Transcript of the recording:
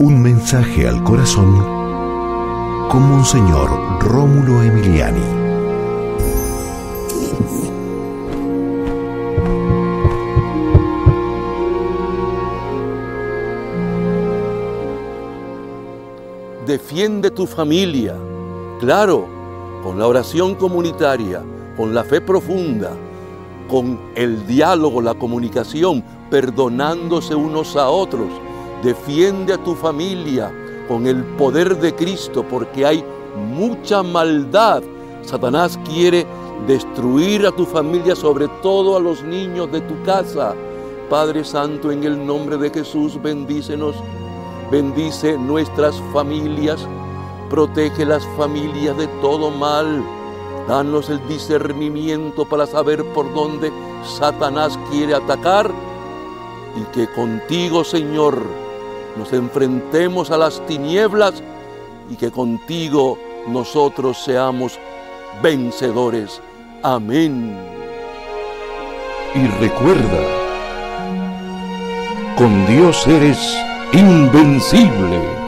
Un mensaje al corazón con Monseñor Rómulo Emiliani. Defiende tu familia, claro, con la oración comunitaria, con la fe profunda, con el diálogo, la comunicación, perdonándose unos a otros. Defiende a tu familia con el poder de Cristo porque hay mucha maldad. Satanás quiere destruir a tu familia, sobre todo a los niños de tu casa. Padre Santo, en el nombre de Jesús, bendícenos. Bendice nuestras familias. Protege las familias de todo mal Danos el discernimiento para saber por dónde Satanás quiere atacar y que contigo, Señor, nos enfrentemos a las tinieblas y que contigo nosotros seamos vencedores. Amén. Y recuerda, con Dios eres invencible.